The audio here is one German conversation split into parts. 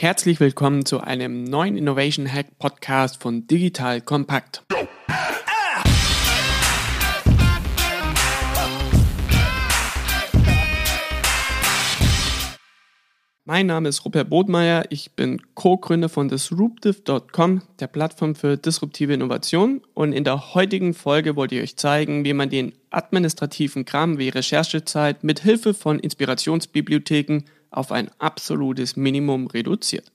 Herzlich willkommen zu einem neuen Innovation Hack Podcast von Digital Kompakt. Mein Name ist Rupert Bodmeier, ich bin Co-Gründer von Disruptive.com, der Plattform für disruptive Innovation. Und in der heutigen Folge wollte ich euch zeigen, wie man den administrativen Kram wie Recherchezeit mit Hilfe von Inspirationsbibliotheken auf ein absolutes Minimum reduziert.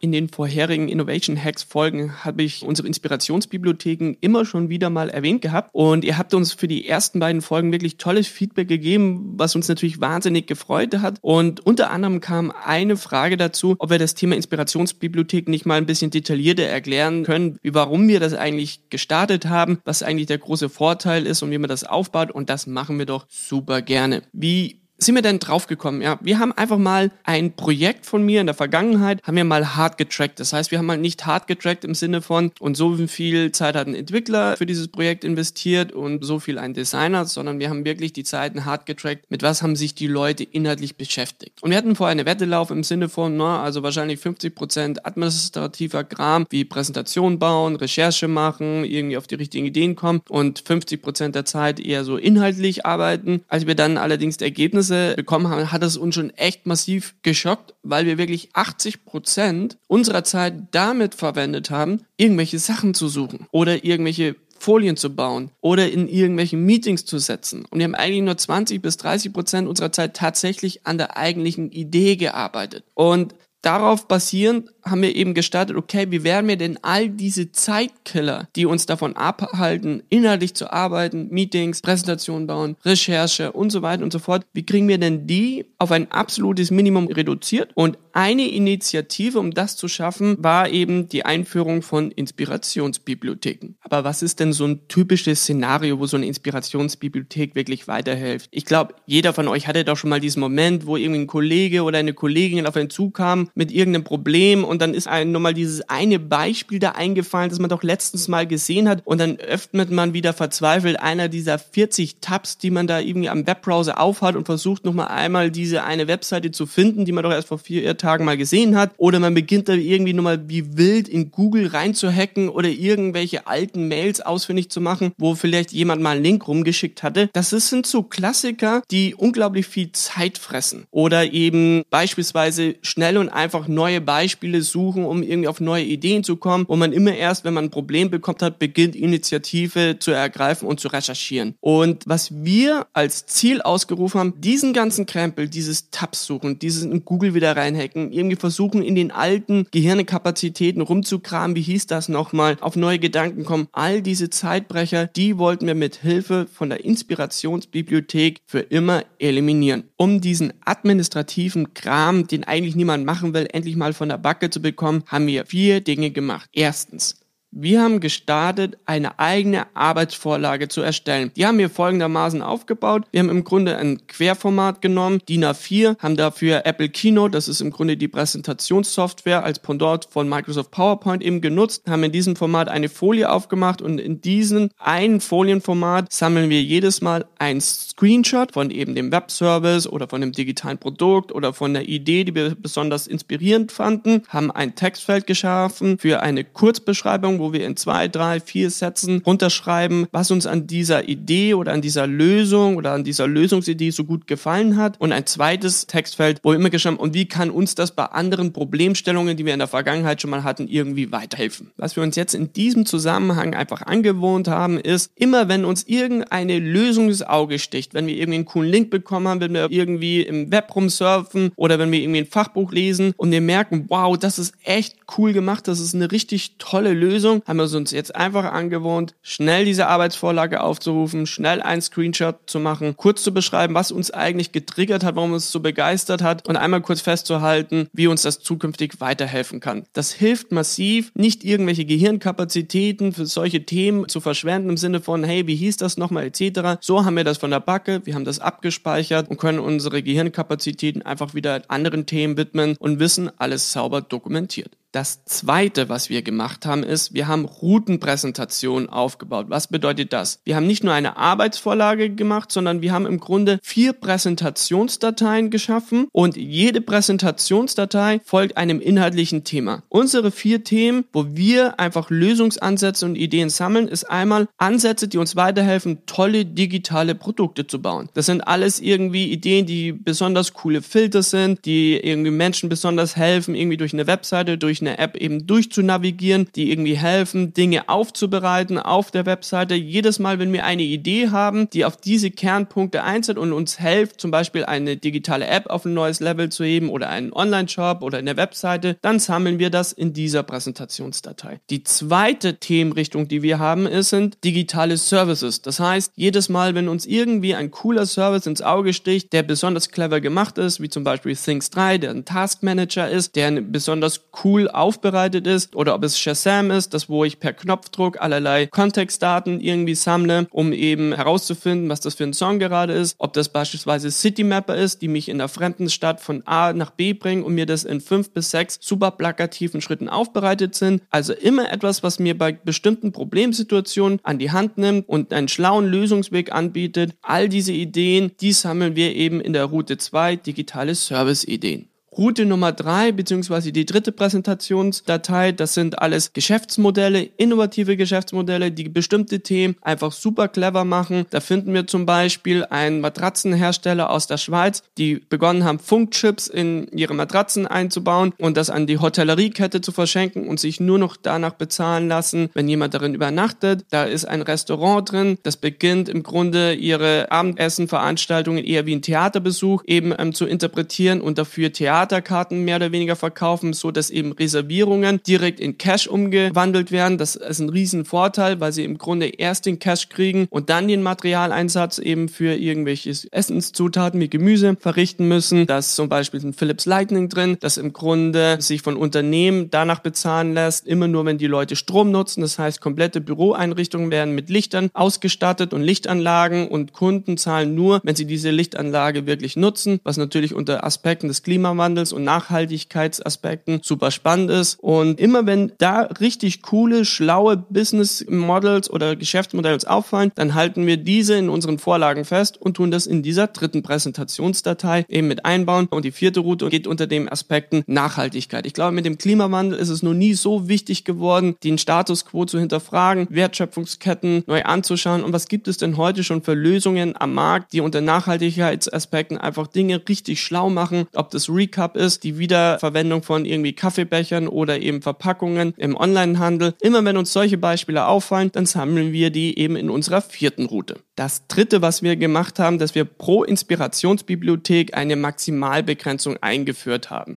In den vorherigen Innovation Hacks Folgen habe ich unsere Inspirationsbibliotheken immer schon wieder mal erwähnt gehabt. Und ihr habt uns für die ersten beiden Folgen wirklich tolles Feedback gegeben, was uns natürlich wahnsinnig gefreut hat. Und unter anderem kam eine Frage dazu, ob wir das Thema Inspirationsbibliothek nicht mal ein bisschen detaillierter erklären können, warum wir das eigentlich gestartet haben, was eigentlich der große Vorteil ist und wie man das aufbaut. Und das machen wir doch super gerne. Wie sind wir denn draufgekommen? Ja, wir haben einfach mal ein Projekt von mir in der Vergangenheit, haben wir mal hart getrackt. Das heißt, wir haben mal nicht hart getrackt im Sinne von, und so viel Zeit hat ein Entwickler für dieses Projekt investiert und so viel ein Designer, sondern wir haben wirklich die Zeiten hart getrackt, mit was haben sich die Leute inhaltlich beschäftigt. Und wir hatten vorher eine Wette laufen im Sinne von, na, also wahrscheinlich 50 Prozent administrativer Kram, wie Präsentation bauen, Recherche machen, irgendwie auf die richtigen Ideen kommen und 50 Prozent der Zeit eher so inhaltlich arbeiten. Als wir dann allerdings Ergebnisse Ergebnisse bekommen haben, hat es uns schon echt massiv geschockt, weil wir wirklich 80 Prozent unserer Zeit damit verwendet haben, irgendwelche Sachen zu suchen oder irgendwelche Folien zu bauen oder in irgendwelchen Meetings zu setzen. Und wir haben eigentlich nur 20 bis 30 Prozent unserer Zeit tatsächlich an der eigentlichen Idee gearbeitet. Und darauf basierend haben wir eben gestartet, okay, wie werden wir denn all diese Zeitkiller, die uns davon abhalten, inhaltlich zu arbeiten, Meetings, Präsentationen bauen, Recherche und so weiter und so fort, wie kriegen wir denn die auf ein absolutes Minimum reduziert? Und eine Initiative, um das zu schaffen, war eben die Einführung von Inspirationsbibliotheken. Aber was ist denn so ein typisches Szenario, wo so eine Inspirationsbibliothek wirklich weiterhilft? Ich glaube, jeder von euch hatte doch schon mal diesen Moment, wo irgendwie ein Kollege oder eine Kollegin auf einen zukam mit irgendeinem Problem und dann ist einem nochmal dieses eine Beispiel da eingefallen, das man doch letztens mal gesehen hat und dann öffnet man wieder verzweifelt einer dieser 40 Tabs, die man da irgendwie am Webbrowser aufhat und versucht nochmal einmal diese eine Webseite zu finden, die man doch erst vor vier Tagen mal gesehen hat. Oder man beginnt da irgendwie nochmal wie wild in Google reinzuhacken oder irgendwelche alten Mails ausfindig zu machen, wo vielleicht jemand mal einen Link rumgeschickt hatte. Das sind so Klassiker, die unglaublich viel Zeit fressen. Oder eben beispielsweise schnell und einfach neue Beispiele suchen, um irgendwie auf neue Ideen zu kommen, wo man immer erst, wenn man ein Problem bekommt hat, beginnt Initiative zu ergreifen und zu recherchieren. Und was wir als Ziel ausgerufen haben, diesen ganzen Krempel, dieses Tabs suchen, dieses in Google wieder reinhacken, irgendwie versuchen, in den alten Gehirnekapazitäten rumzukramen, wie hieß das nochmal, auf neue Gedanken kommen. All diese Zeitbrecher, die wollten wir mit Hilfe von der Inspirationsbibliothek für immer eliminieren. Um diesen administrativen Kram, den eigentlich niemand machen will, endlich mal von der Backe zu bekommen, haben wir vier Dinge gemacht. Erstens, wir haben gestartet, eine eigene Arbeitsvorlage zu erstellen. Die haben wir folgendermaßen aufgebaut. Wir haben im Grunde ein Querformat genommen, DIN A4, haben dafür Apple Keynote, das ist im Grunde die Präsentationssoftware als Pendant von Microsoft PowerPoint eben genutzt, haben in diesem Format eine Folie aufgemacht und in diesem einen Folienformat sammeln wir jedes Mal ein Screenshot von eben dem Webservice oder von dem digitalen Produkt oder von der Idee, die wir besonders inspirierend fanden, haben ein Textfeld geschaffen für eine Kurzbeschreibung wo wir in zwei, drei, vier Sätzen runterschreiben, was uns an dieser Idee oder an dieser Lösung oder an dieser Lösungsidee so gut gefallen hat. Und ein zweites Textfeld, wo wir immer geschrieben und wie kann uns das bei anderen Problemstellungen, die wir in der Vergangenheit schon mal hatten, irgendwie weiterhelfen. Was wir uns jetzt in diesem Zusammenhang einfach angewohnt haben, ist, immer wenn uns irgendeine Lösung ins Auge sticht, wenn wir irgendwie einen coolen Link bekommen haben, wenn wir irgendwie im Web rumsurfen oder wenn wir irgendwie ein Fachbuch lesen und wir merken, wow, das ist echt cool gemacht, das ist eine richtig tolle Lösung, Lösung haben wir uns jetzt einfach angewohnt, schnell diese Arbeitsvorlage aufzurufen, schnell einen Screenshot zu machen, kurz zu beschreiben, was uns eigentlich getriggert hat, warum uns so begeistert hat und einmal kurz festzuhalten, wie uns das zukünftig weiterhelfen kann. Das hilft massiv, nicht irgendwelche Gehirnkapazitäten für solche Themen zu verschwenden im Sinne von, hey, wie hieß das nochmal etc. So haben wir das von der Backe, wir haben das abgespeichert und können unsere Gehirnkapazitäten einfach wieder anderen Themen widmen und wissen, alles sauber dokumentiert. Das zweite, was wir gemacht haben, ist, wir haben Routenpräsentationen aufgebaut. Was bedeutet das? Wir haben nicht nur eine Arbeitsvorlage gemacht, sondern wir haben im Grunde vier Präsentationsdateien geschaffen und jede Präsentationsdatei folgt einem inhaltlichen Thema. Unsere vier Themen, wo wir einfach Lösungsansätze und Ideen sammeln, ist einmal Ansätze, die uns weiterhelfen, tolle digitale Produkte zu bauen. Das sind alles irgendwie Ideen, die besonders coole Filter sind, die irgendwie Menschen besonders helfen, irgendwie durch eine Webseite, durch durch eine App eben durchzunavigieren, die irgendwie helfen, Dinge aufzubereiten auf der Webseite. Jedes Mal, wenn wir eine Idee haben, die auf diese Kernpunkte einzahlt und uns hilft, zum Beispiel eine digitale App auf ein neues Level zu heben oder einen Online-Shop oder eine Webseite, dann sammeln wir das in dieser Präsentationsdatei. Die zweite Themenrichtung, die wir haben, ist, sind digitale Services. Das heißt, jedes Mal, wenn uns irgendwie ein cooler Service ins Auge sticht, der besonders clever gemacht ist, wie zum Beispiel Things 3, der ein Task Manager ist, der besonders cool aufbereitet ist oder ob es Shazam ist, das wo ich per Knopfdruck allerlei Kontextdaten irgendwie sammle, um eben herauszufinden, was das für ein Song gerade ist, ob das beispielsweise Citymapper ist, die mich in der fremden Stadt von A nach B bringen und mir das in fünf bis sechs super plakativen Schritten aufbereitet sind. Also immer etwas, was mir bei bestimmten Problemsituationen an die Hand nimmt und einen schlauen Lösungsweg anbietet. All diese Ideen, die sammeln wir eben in der Route 2 digitale Service-Ideen. Route Nummer drei beziehungsweise die dritte Präsentationsdatei, das sind alles Geschäftsmodelle, innovative Geschäftsmodelle, die bestimmte Themen einfach super clever machen. Da finden wir zum Beispiel einen Matratzenhersteller aus der Schweiz, die begonnen haben, Funkchips in ihre Matratzen einzubauen und das an die Hotelleriekette zu verschenken und sich nur noch danach bezahlen lassen, wenn jemand darin übernachtet. Da ist ein Restaurant drin, das beginnt im Grunde ihre Abendessenveranstaltungen eher wie ein Theaterbesuch eben ähm, zu interpretieren und dafür Theater Starterkarten mehr oder weniger verkaufen, so dass eben Reservierungen direkt in Cash umgewandelt werden. Das ist ein riesen Vorteil, weil sie im Grunde erst den Cash kriegen und dann den Materialeinsatz eben für irgendwelche Essenszutaten wie Gemüse verrichten müssen. Da ist zum Beispiel ein Philips Lightning drin, das im Grunde sich von Unternehmen danach bezahlen lässt, immer nur wenn die Leute Strom nutzen. Das heißt, komplette Büroeinrichtungen werden mit Lichtern ausgestattet und Lichtanlagen und Kunden zahlen nur, wenn sie diese Lichtanlage wirklich nutzen, was natürlich unter Aspekten des Klimawandels Klimawandels und Nachhaltigkeitsaspekten super spannend ist. Und immer wenn da richtig coole, schlaue Business Models oder Geschäftsmodelle auffallen, dann halten wir diese in unseren Vorlagen fest und tun das in dieser dritten Präsentationsdatei eben mit einbauen. Und die vierte Route geht unter dem Aspekten Nachhaltigkeit. Ich glaube, mit dem Klimawandel ist es noch nie so wichtig geworden, den Status quo zu hinterfragen, Wertschöpfungsketten neu anzuschauen und was gibt es denn heute schon für Lösungen am Markt, die unter Nachhaltigkeitsaspekten einfach Dinge richtig schlau machen, ob das Recap Cup ist, die Wiederverwendung von irgendwie Kaffeebechern oder eben Verpackungen im Onlinehandel. Immer wenn uns solche Beispiele auffallen, dann sammeln wir die eben in unserer vierten Route. Das dritte, was wir gemacht haben, dass wir pro Inspirationsbibliothek eine Maximalbegrenzung eingeführt haben.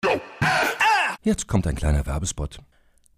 Jetzt kommt ein kleiner Werbespot.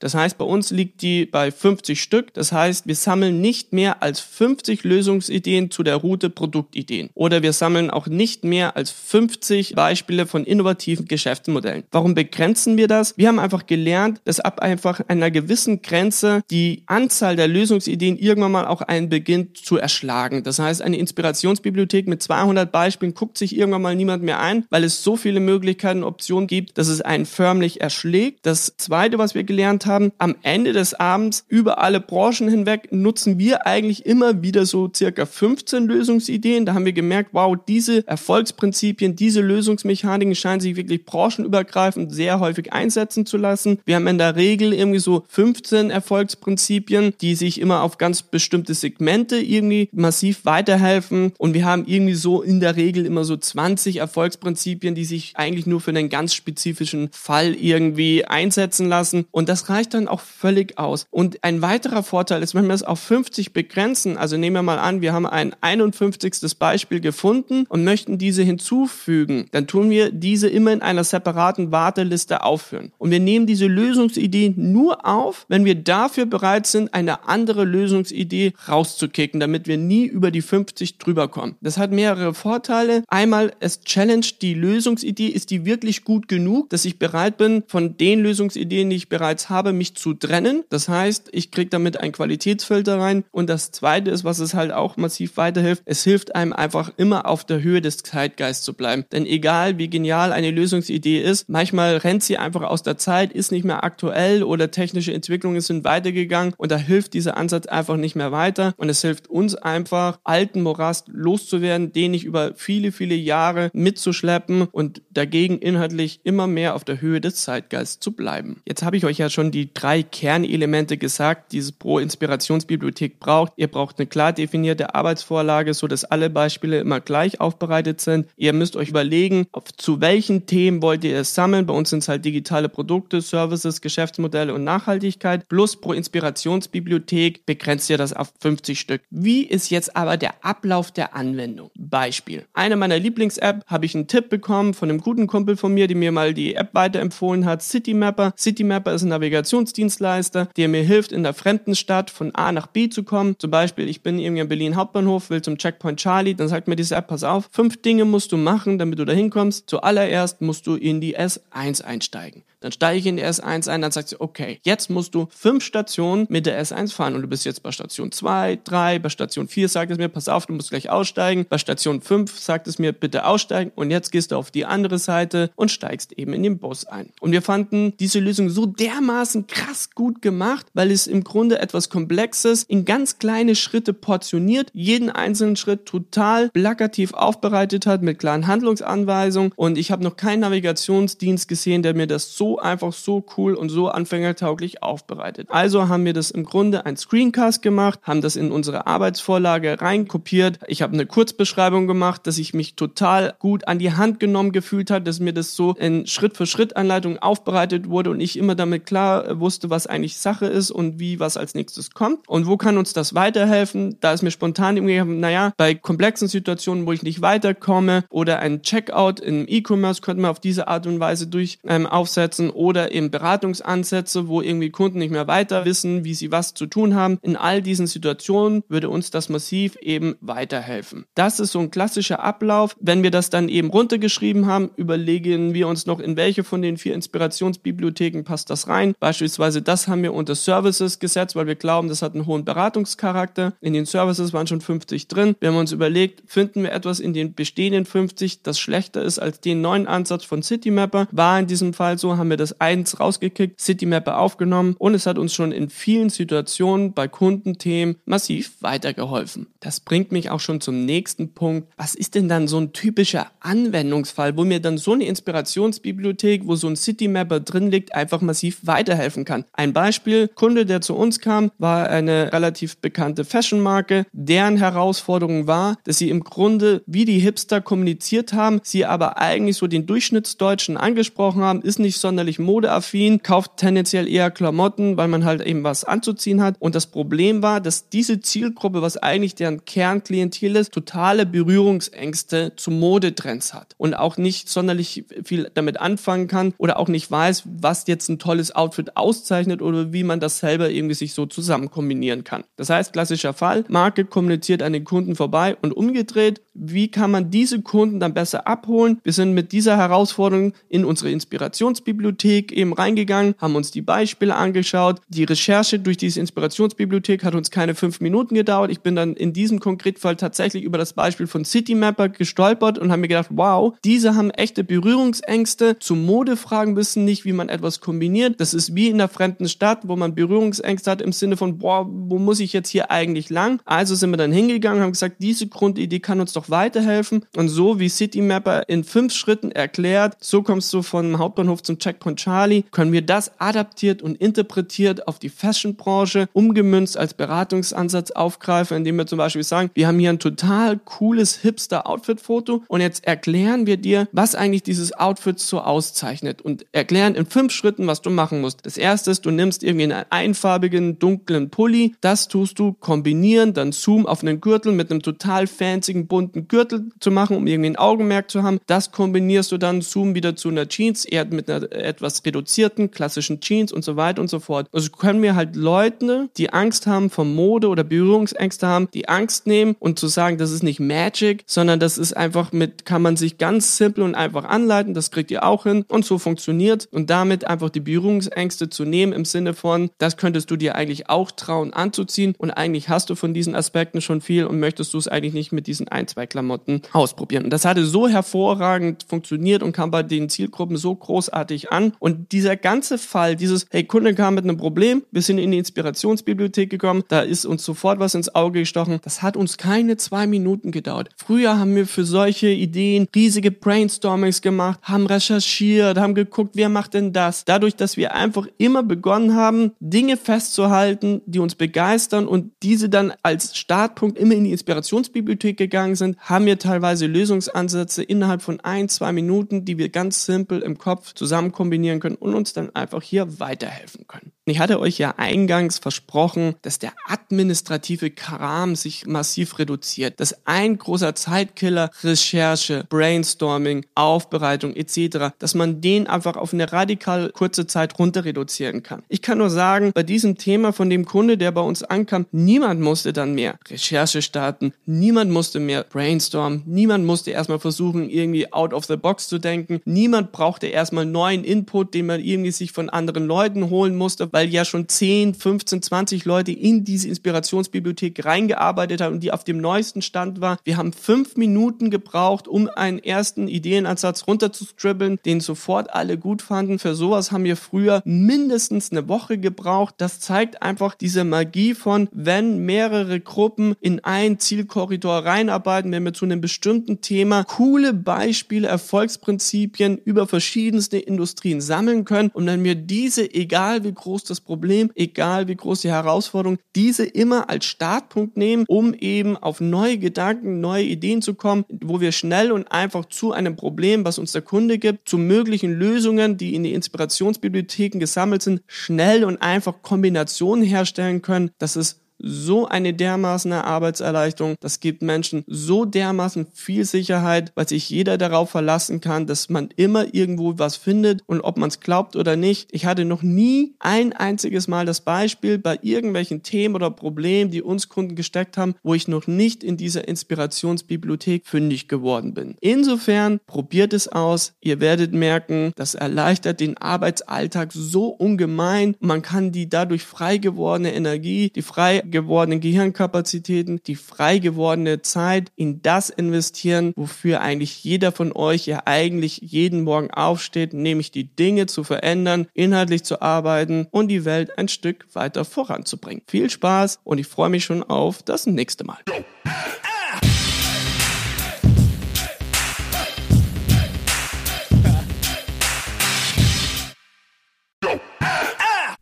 Das heißt, bei uns liegt die bei 50 Stück. Das heißt, wir sammeln nicht mehr als 50 Lösungsideen zu der Route Produktideen. Oder wir sammeln auch nicht mehr als 50 Beispiele von innovativen Geschäftsmodellen. Warum begrenzen wir das? Wir haben einfach gelernt, dass ab einfach einer gewissen Grenze die Anzahl der Lösungsideen irgendwann mal auch einen beginnt zu erschlagen. Das heißt, eine Inspirationsbibliothek mit 200 Beispielen guckt sich irgendwann mal niemand mehr ein, weil es so viele Möglichkeiten, Optionen gibt, dass es einen förmlich erschlägt. Das zweite, was wir gelernt haben, am Ende des Abends über alle Branchen hinweg nutzen wir eigentlich immer wieder so circa 15 Lösungsideen. Da haben wir gemerkt, wow, diese Erfolgsprinzipien, diese Lösungsmechaniken scheinen sich wirklich branchenübergreifend sehr häufig einsetzen zu lassen. Wir haben in der Regel irgendwie so 15 Erfolgsprinzipien, die sich immer auf ganz bestimmte Segmente irgendwie massiv weiterhelfen. Und wir haben irgendwie so in der Regel immer so 20 Erfolgsprinzipien, die sich eigentlich nur für einen ganz spezifischen Fall irgendwie einsetzen lassen. Und das reicht dann auch völlig aus. Und ein weiterer Vorteil ist, wenn wir es auf 50 begrenzen, also nehmen wir mal an, wir haben ein 51. Beispiel gefunden und möchten diese hinzufügen, dann tun wir diese immer in einer separaten Warteliste aufführen. Und wir nehmen diese Lösungsidee nur auf, wenn wir dafür bereit sind, eine andere Lösungsidee rauszukicken, damit wir nie über die 50 drüber kommen. Das hat mehrere Vorteile. Einmal, es challenged die Lösungsidee. Ist die wirklich gut genug, dass ich bereit bin, von den Lösungsideen, die ich bereits habe, mich zu trennen? Das heißt, ich kriege damit einen Qualitätsfilter rein. Und das zweite ist, was es halt auch massiv weiterhilft, es hilft einem einfach immer auf der Höhe des Zeitgeists zu bleiben. Denn egal wie genial eine Lösungsidee ist, manchmal rennt sie einfach aus der Zeit, ist nicht mehr aktuell oder technische Entwicklungen sind weitergegangen und da hilft dieser Ansatz einfach nicht mehr weiter und es hilft uns einfach, alten Morast loszuwerden, den ich über viele, viele Jahre mitzuschleppen und dagegen inhaltlich immer mehr auf der Höhe des Zeitgeists zu bleiben. Jetzt habe ich euch ja schon die drei Kernelemente gesagt, die diese Pro-Inspirationsbibliothek braucht. Ihr braucht eine klar definierte Arbeitsvorlage, so dass alle Beispiele immer gleich aufbereitet sind. Ihr müsst euch überlegen, auf, zu welchen Themen wollt ihr es sammeln. Bei uns sind es halt digitale Produkte, Services, Geschäftsmodelle und Nachhaltigkeit. Plus pro Inspirationsbibliothek begrenzt ihr das auf 50 Stück. Wie ist jetzt aber der Ablauf der Anwendung? Beispiel. Eine meiner Lieblings-App habe ich einen Tipp bekommen von einem guten Kumpel von mir, der mir mal die App weiterempfohlen hat. Citymapper. Citymapper ist ein Navigationsdienstleister, der mir hilft, in der fremden Stadt von A nach B zu kommen. Zum Beispiel, ich bin irgendwie in Berlin Hauptbahnhof, will zum Checkpoint Charlie, dann sagt mir diese App, pass auf, fünf Dinge musst du machen, damit du da hinkommst. Zuallererst musst du in die S1 einsteigen. Dann steige ich in die S1 ein, dann sagt sie, okay, jetzt musst du fünf Stationen mit der S1 fahren und du bist jetzt bei Station 2, 3, bei Station 4 sagt es mir, pass auf, du musst gleich aussteigen. Bei Station 5 sagt es mir, bitte aussteigen und jetzt gehst du auf die andere Seite und steigst eben in den Bus ein. Und wir fanden diese Lösung so dermaßen krass gut gemacht, weil es im Grunde etwas Komplexes in ganz kleine Schritte portioniert, jeden einzelnen Schritt total plakativ aufbereitet hat mit klaren Handlungsanweisungen und ich habe noch keinen Navigationsdienst gesehen, der mir das so einfach so cool und so anfängertauglich aufbereitet. Also haben wir das im Grunde ein Screencast gemacht, haben das in unsere Arbeitsvorlage reinkopiert. Ich habe eine Kurzbeschreibung gemacht, dass ich mich total gut an die Hand genommen gefühlt hat, dass mir das so in Schritt für Schritt Anleitung aufbereitet wurde und ich immer damit klar wusste, was eigentlich Sache ist und wie was als nächstes kommt. Und wo kann uns das weiterhelfen? Da ist mir spontan irgendwie, naja, bei komplexen Situationen, wo ich nicht weiterkomme oder ein Checkout im E-Commerce könnte man auf diese Art und Weise durch ähm, aufsetzen oder eben Beratungsansätze, wo irgendwie Kunden nicht mehr weiter wissen, wie sie was zu tun haben. In all diesen Situationen würde uns das massiv eben weiterhelfen. Das ist so ein klassischer Ablauf. Wenn wir das dann eben runtergeschrieben haben, überlegen wir uns noch, in welche von den vier Inspirationsbibliotheken passt das rein. Beispielsweise das haben wir unter Services gesetzt, weil wir glauben, das hat einen hohen Beratungscharakter. In den Services waren schon 50 drin. Wir haben uns überlegt, finden wir etwas in den bestehenden 50, das schlechter ist als den neuen Ansatz von Citymapper. War in diesem Fall so, haben wir das eins rausgekickt, Citymapper aufgenommen und es hat uns schon in vielen Situationen bei Kundenthemen massiv weitergeholfen. Das bringt mich auch schon zum nächsten Punkt. Was ist denn dann so ein typischer Anwendungsfall, wo mir dann so eine Inspirationsbibliothek, wo so ein Citymapper drin liegt, einfach massiv weiterhelfen kann? Ein Beispiel, Kunde, der zu uns kam, war eine relativ bekannte Fashionmarke. Deren Herausforderung war, dass sie im Grunde wie die Hipster kommuniziert haben, sie aber eigentlich so den Durchschnittsdeutschen angesprochen haben, ist nicht sondern sonderlich modeaffin, kauft tendenziell eher Klamotten, weil man halt eben was anzuziehen hat. Und das Problem war, dass diese Zielgruppe, was eigentlich deren Kernklientel ist, totale Berührungsängste zu Modetrends hat und auch nicht sonderlich viel damit anfangen kann oder auch nicht weiß, was jetzt ein tolles Outfit auszeichnet oder wie man das selber irgendwie sich so zusammen kombinieren kann. Das heißt, klassischer Fall, Marke kommuniziert an den Kunden vorbei und umgedreht, wie kann man diese Kunden dann besser abholen? Wir sind mit dieser Herausforderung in unsere Inspirationsbibliothek eben reingegangen, haben uns die Beispiele angeschaut. Die Recherche durch diese Inspirationsbibliothek hat uns keine fünf Minuten gedauert. Ich bin dann in diesem Konkretfall tatsächlich über das Beispiel von Citymapper gestolpert und habe mir gedacht, wow, diese haben echte Berührungsängste. Zu Modefragen wissen nicht, wie man etwas kombiniert. Das ist wie in einer fremden Stadt, wo man Berührungsängste hat im Sinne von, boah, wo muss ich jetzt hier eigentlich lang? Also sind wir dann hingegangen haben gesagt, diese Grundidee kann uns doch weiterhelfen. Und so wie Citymapper in fünf Schritten erklärt, so kommst du vom Hauptbahnhof zum Checkpoint Charlie, können wir das adaptiert und interpretiert auf die Fashionbranche umgemünzt als Beratungsansatz aufgreifen, indem wir zum Beispiel sagen, wir haben hier ein total cooles Hipster-Outfit-Foto und jetzt erklären wir dir, was eigentlich dieses Outfit so auszeichnet und erklären in fünf Schritten, was du machen musst. Das erste ist, du nimmst irgendwie einen einfarbigen, dunklen Pulli, das tust du kombinieren, dann Zoom auf einen Gürtel mit einem total fancyen, bunten Gürtel zu machen, um irgendwie ein Augenmerk zu haben. Das kombinierst du dann, Zoom wieder zu einer Jeans, eher mit einer etwas reduzierten, klassischen Jeans und so weiter und so fort. Also können wir halt Leute, die Angst haben vor Mode oder Berührungsängste haben, die Angst nehmen und zu sagen, das ist nicht Magic, sondern das ist einfach mit, kann man sich ganz simpel und einfach anleiten, das kriegt ihr auch hin und so funktioniert und damit einfach die Berührungsängste zu nehmen im Sinne von, das könntest du dir eigentlich auch trauen anzuziehen und eigentlich hast du von diesen Aspekten schon viel und möchtest du es eigentlich nicht mit diesen ein, zwei Klamotten ausprobieren. Und das hatte so hervorragend funktioniert und kam bei den Zielgruppen so großartig an. Und dieser ganze Fall, dieses, hey, Kunde kam mit einem Problem, wir sind in die Inspirationsbibliothek gekommen, da ist uns sofort was ins Auge gestochen. Das hat uns keine zwei Minuten gedauert. Früher haben wir für solche Ideen riesige Brainstormings gemacht, haben recherchiert, haben geguckt, wer macht denn das? Dadurch, dass wir einfach immer begonnen haben, Dinge festzuhalten, die uns begeistern und diese dann als Startpunkt immer in die Inspirationsbibliothek gegangen sind, haben wir teilweise Lösungsansätze innerhalb von ein, zwei Minuten, die wir ganz simpel im Kopf zusammen kombinieren können und uns dann einfach hier weiterhelfen können. Ich hatte euch ja eingangs versprochen, dass der administrative Kram sich massiv reduziert, dass ein großer Zeitkiller Recherche, Brainstorming, Aufbereitung etc., dass man den einfach auf eine radikal kurze Zeit runter reduzieren kann. Ich kann nur sagen, bei diesem Thema von dem Kunde, der bei uns ankam, niemand musste dann mehr Recherche starten, niemand musste mehr brainstormen, niemand musste erstmal versuchen, irgendwie out of the box zu denken, niemand brauchte erstmal neuen Input, den man irgendwie sich von anderen Leuten holen musste, weil weil ja schon 10, 15, 20 Leute in diese Inspirationsbibliothek reingearbeitet haben und die auf dem neuesten Stand war. Wir haben fünf Minuten gebraucht, um einen ersten Ideenansatz runterzustribbeln, den sofort alle gut fanden. Für sowas haben wir früher mindestens eine Woche gebraucht. Das zeigt einfach diese Magie von, wenn mehrere Gruppen in einen Zielkorridor reinarbeiten, wenn wir zu einem bestimmten Thema coole Beispiele, Erfolgsprinzipien über verschiedenste Industrien sammeln können und wenn wir diese, egal wie groß das Problem, egal wie groß die Herausforderung, diese immer als Startpunkt nehmen, um eben auf neue Gedanken, neue Ideen zu kommen, wo wir schnell und einfach zu einem Problem, was uns der Kunde gibt, zu möglichen Lösungen, die in die Inspirationsbibliotheken gesammelt sind, schnell und einfach Kombinationen herstellen können. Das ist so eine dermaßen Arbeitserleichterung. Das gibt Menschen so dermaßen viel Sicherheit, weil sich jeder darauf verlassen kann, dass man immer irgendwo was findet und ob man es glaubt oder nicht. Ich hatte noch nie ein einziges Mal das Beispiel bei irgendwelchen Themen oder Problemen, die uns Kunden gesteckt haben, wo ich noch nicht in dieser Inspirationsbibliothek fündig geworden bin. Insofern probiert es aus. Ihr werdet merken, das erleichtert den Arbeitsalltag so ungemein. Man kann die dadurch frei gewordene Energie, die frei gewordenen Gehirnkapazitäten, die frei gewordene Zeit in das investieren, wofür eigentlich jeder von euch ja eigentlich jeden Morgen aufsteht, nämlich die Dinge zu verändern, inhaltlich zu arbeiten und die Welt ein Stück weiter voranzubringen. Viel Spaß und ich freue mich schon auf das nächste Mal.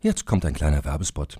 Jetzt kommt ein kleiner Werbespot.